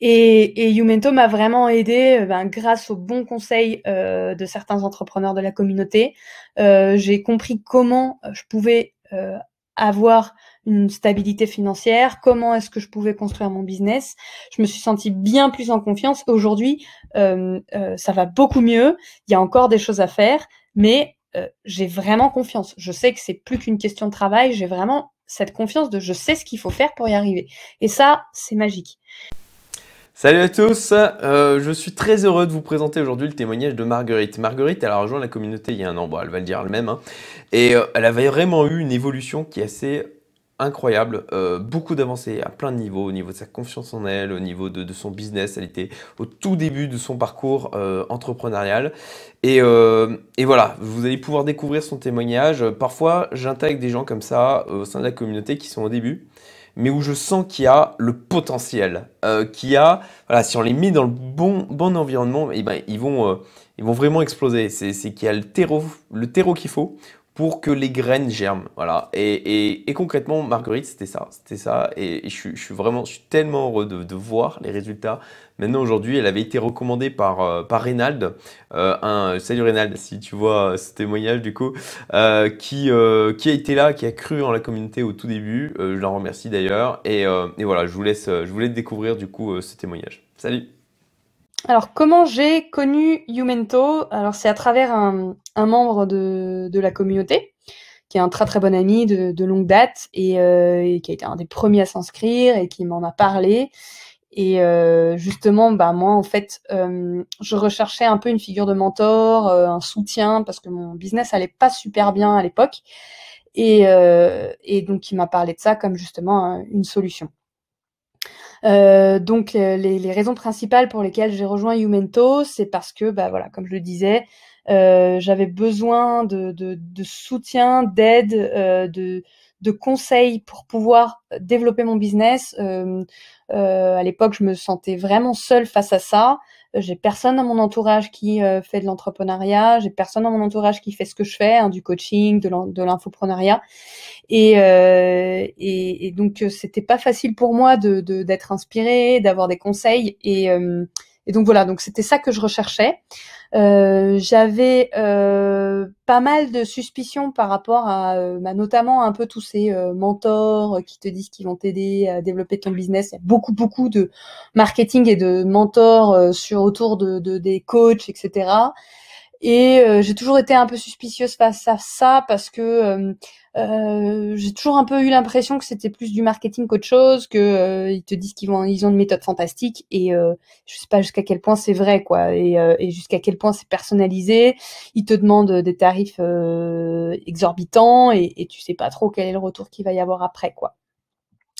Et, et Youmento m'a vraiment aidé ben, grâce aux bons conseils de certains entrepreneurs de la communauté. J'ai compris comment je pouvais avoir une stabilité financière, comment est-ce que je pouvais construire mon business. Je me suis sentie bien plus en confiance. Aujourd'hui, euh, euh, ça va beaucoup mieux. Il y a encore des choses à faire, mais euh, j'ai vraiment confiance. Je sais que c'est plus qu'une question de travail. J'ai vraiment cette confiance de je sais ce qu'il faut faire pour y arriver. Et ça, c'est magique. Salut à tous, je suis très heureux de vous présenter aujourd'hui le témoignage de Marguerite. Marguerite, elle a rejoint la communauté il y a un an, bon, elle va le dire elle-même, hein. et elle avait vraiment eu une évolution qui est assez incroyable, euh, beaucoup d'avancées à plein de niveaux, au niveau de sa confiance en elle, au niveau de, son business. Elle était au tout début de son parcours euh, entrepreneurial. Et, euh, et, voilà, vous allez pouvoir découvrir son témoignage. Parfois, j'intègre des gens comme ça au sein de la communauté qui sont au début, mais où je sens qu'il y a le potentiel, qu'il y a, voilà, si on les met dans le bon, bon environnement, et eh ben, ils, vont, ils vont vraiment exploser. C'est qu'il y a le terreau, le terreau qu'il faut pour que les graines germent. Voilà. Et, concrètement, Marguerite, c'était ça. C'était ça. Et, je, suis, vraiment, je suis tellement heureux de, voir les résultats. Maintenant, aujourd'hui, elle avait été recommandée par, euh, par Reynald. Euh, un, salut Reynald, si tu vois ce témoignage, du coup, euh, qui, qui a été là, qui a cru en la communauté au tout début. je la remercie d'ailleurs. Et, et, voilà, je vous laisse, je voulais découvrir, du coup, ce témoignage. Salut alors, comment j'ai connu Youmento? Alors, c'est à travers un, membre de, la communauté, qui est un très très bon ami de, longue date euh, et, qui a été un des premiers à s'inscrire et qui m'en a parlé. Et euh, justement, bah moi, en fait, euh, je recherchais un peu une figure de mentor, un soutien, parce que mon business allait pas super bien à l'époque. Et, et donc, il m'a parlé de ça comme justement une solution. Euh, donc les, les, raisons principales pour lesquelles j'ai rejoint Youmento, c'est parce que, bah voilà, comme je le disais, euh, j'avais besoin de, soutien, d'aide, euh, de, de conseils pour pouvoir développer mon business. Euh, euh, à l'époque, je me sentais vraiment seule face à ça. J'ai personne dans mon entourage qui euh, fait de l'entrepreneuriat, j'ai personne dans mon entourage qui fait ce que je fais, hein, du coaching, de l'infopreneuriat. Et, euh, donc c'était pas facile pour moi de d'être inspirée, d'avoir des conseils. Et, et donc voilà, donc c'était ça que je recherchais. Euh, j'avais euh, pas mal de suspicions par rapport à, euh, bah, notamment un peu tous ces mentors qui te disent qu'ils vont t'aider à développer ton business. Il y a beaucoup beaucoup de marketing et de mentors sur autour de, de, des coachs, etc. Et j'ai toujours été un peu suspicieuse face à ça parce que euh, j'ai toujours un peu eu l'impression que c'était plus du marketing qu'autre chose, que euh, ils te disent qu'ils ils ont une méthode fantastique et euh, je sais pas jusqu'à quel point c'est vrai quoi, et, euh, et jusqu'à quel point c'est personnalisé. Ils te demandent des tarifs exorbitants et, et tu sais pas trop quel est le retour qu'il va y avoir après quoi.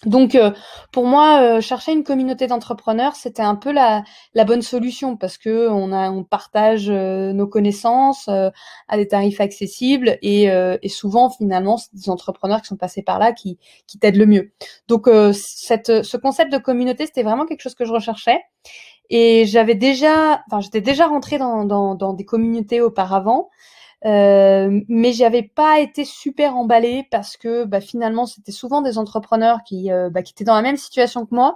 Donc, euh, pour moi, euh, chercher une communauté d'entrepreneurs, c'était un peu la, la, bonne solution parce que on, partage euh, nos connaissances à des tarifs accessibles et, souvent, finalement, c'est des entrepreneurs qui sont passés par là qui, qui t'aident le mieux. Donc, cette, ce concept de communauté, c'était vraiment quelque chose que je recherchais. Et j'avais déjà, enfin, j'étais déjà rentrée dans des communautés auparavant. Euh, mais j'avais pas été super emballée parce que bah, finalement c'était souvent des entrepreneurs qui, euh, bah, qui étaient dans la même situation que moi,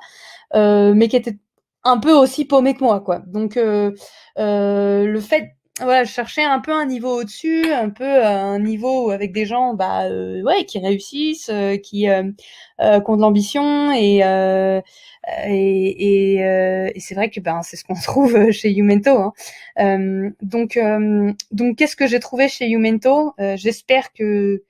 euh, mais qui étaient un peu aussi paumés que moi, quoi. Donc le fait voilà, je cherchais un peu un niveau au-dessus, un peu un niveau avec des gens, bah euh, ouais, qui réussissent, qui, euh, qui ont de l'ambition et et, et, et c'est vrai que ben c'est ce qu'on trouve chez Youmento. Hein. Euh, donc donc qu'est-ce que j'ai trouvé chez Youmento? J'espère que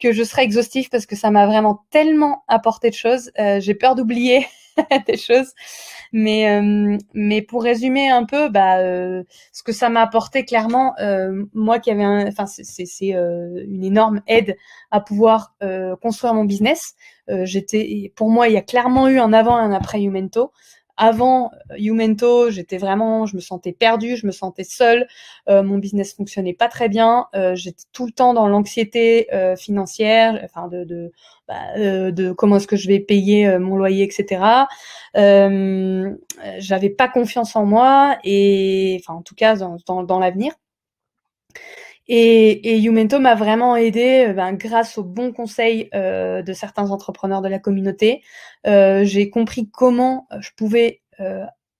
que je serai exhaustif parce que ça m'a vraiment tellement apporté de choses. j'ai peur d'oublier des choses. Mais, euh, mais pour résumer un peu, bah, euh, ce que ça m'a apporté clairement, euh, moi qui avais, enfin, c'est une énorme aide à pouvoir construire mon business. J'étais, pour moi, il y a clairement eu un avant et un après Youmento avant Youmento, j'étais vraiment, je me sentais perdue, je me sentais seule, euh, mon business fonctionnait pas très bien, euh, j'étais tout le temps dans l'anxiété euh, financière, enfin de de, de comment est-ce que je vais payer mon loyer, etc. J'avais pas confiance en moi et, enfin en tout cas dans, dans, l'avenir. Et, et Youmento m'a vraiment aidé ben, grâce aux bons conseils euh, de certains entrepreneurs de la communauté. Euh, j'ai compris comment je pouvais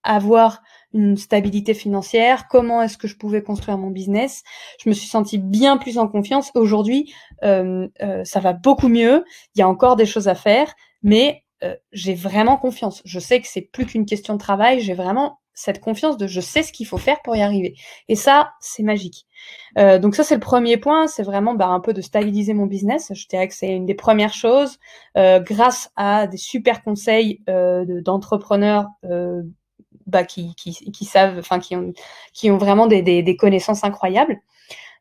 avoir une stabilité financière, comment est-ce que je pouvais construire mon business. Je me suis sentie bien plus en confiance. Aujourd'hui, euh, euh, ça va beaucoup mieux. Il y a encore des choses à faire, mais euh, j'ai vraiment confiance. Je sais que c'est plus qu'une question de travail. J'ai vraiment cette confiance de je sais ce qu'il faut faire pour y arriver. Et ça, c'est magique. Donc ça, c'est le premier point. C'est vraiment bah, un peu de stabiliser mon business. Je dirais que c'est une des premières choses. Grâce à des super conseils d'entrepreneurs bah, qui, qui, qui, savent, enfin qui ont, qui ont vraiment des, des, des connaissances incroyables.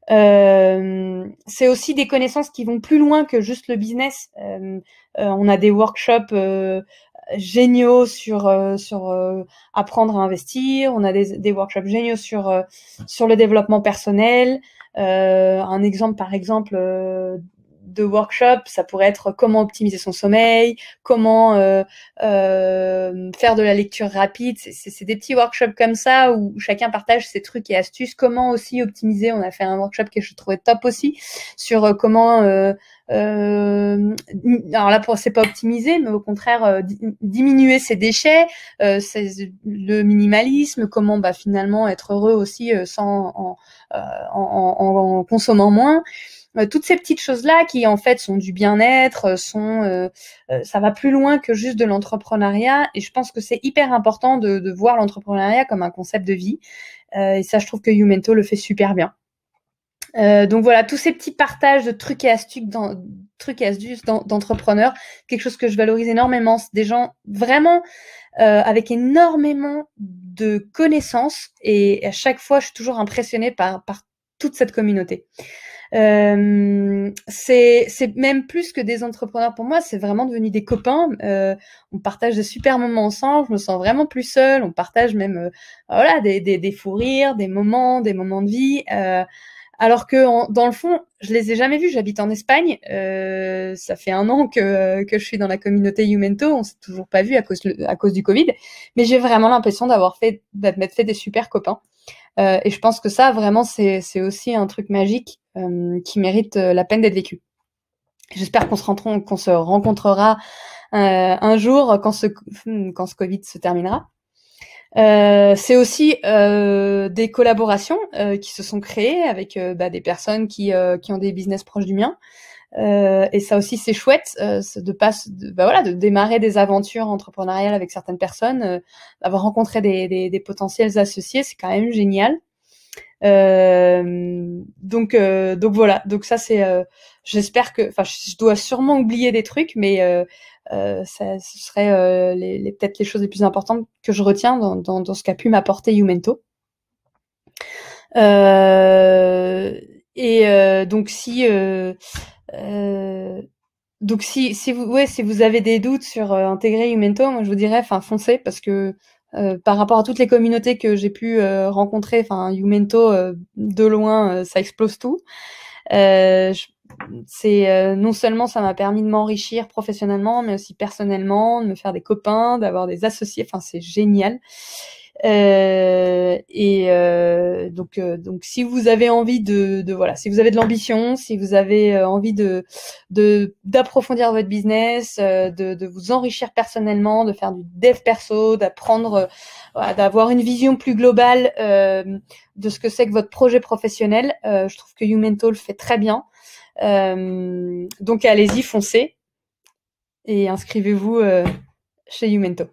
Euh, c'est aussi des connaissances qui vont plus loin que juste le business. Euh, euh, on a des workshops euh, géniaux sur euh, sur apprendre à investir. On a des, des workshops géniaux sur sur le développement personnel. un exemple, par exemple, de workshop, ça pourrait être comment optimiser son sommeil, comment euh, euh, faire de la lecture rapide. C'est des petits workshops comme ça où chacun partage ses trucs et astuces. Comment aussi optimiser? On a fait un workshop que je trouvais top aussi sur euh, comment. Euh, euh, alors là, pour c'est pas optimiser, mais au contraire euh, diminuer ses déchets, le minimalisme, comment bah, finalement être heureux aussi sans en, en, en consommant moins. Euh, toutes ces petites choses-là qui en fait sont du bien-être, euh, sont euh, ça va plus loin que juste de l'entrepreneuriat. Et je pense que c'est hyper important de, voir l'entrepreneuriat comme un concept de vie. et ça, je trouve que Youmento le fait super bien. Donc voilà, tous ces petits partages de trucs et astuces, d'entrepreneurs, quelque chose que je valorise énormément. Des gens vraiment avec énormément de connaissances et à chaque fois, je suis toujours impressionnée par toute cette communauté. Euh, c'est même plus que des entrepreneurs pour moi, c'est vraiment devenu des copains. Euh, on partage de super moments ensemble, je me sens vraiment plus seule. On partage même euh, voilà des, des, des, fous rires, des moments, des moments de vie. Euh, alors que dans le fond, je les ai jamais vus. J'habite en Espagne. Euh, ça fait un an que, que je suis dans la communauté Youmento. On s'est toujours pas vu à cause, à cause du Covid. Mais j'ai vraiment l'impression d'avoir fait, fait des super copains. Euh, et je pense que ça, vraiment, c'est aussi un truc magique qui mérite euh, la peine d'être vécu. J'espère qu'on se, qu'on se rencontrera un jour quand ce, quand ce Covid se terminera. Euh, c'est aussi euh, des collaborations euh, qui se sont créées avec bah, des personnes qui, qui ont des business proches du mien. et ça aussi c'est chouette de pas bah, voilà de démarrer des aventures entrepreneuriales avec certaines personnes, d'avoir rencontré des, des, des, potentiels associés, c'est quand même génial. Donc donc voilà donc ça c'est j'espère que enfin je dois sûrement oublier des trucs mais euh, ça, ce serait euh, les, peut-être les choses les plus importantes que je retiens dans, ce qu'a pu m'apporter Youmento. Euh, et euh, donc si euh, donc si, si vous ouais si vous avez des doutes sur intégrer Youmento, moi je vous dirais enfin foncez parce que par rapport à toutes les communautés que j'ai pu rencontrer, enfin Youmento de loin ça explose tout. Je, c'est euh, non seulement ça m'a permis de m'enrichir professionnellement, mais aussi personnellement, de me faire des copains, d'avoir des associés. Enfin, c'est génial. Euh, et euh, donc, euh, donc, si vous avez envie de, de voilà, si vous avez de l'ambition, si vous avez euh, envie de d'approfondir votre business, de, de vous enrichir personnellement, de faire du dev perso, d'apprendre, voilà, d'avoir une vision plus globale de ce que c'est que votre projet professionnel, je trouve que Youmento le fait très bien. Euh, donc allez-y, foncez et inscrivez-vous euh, chez Youmento.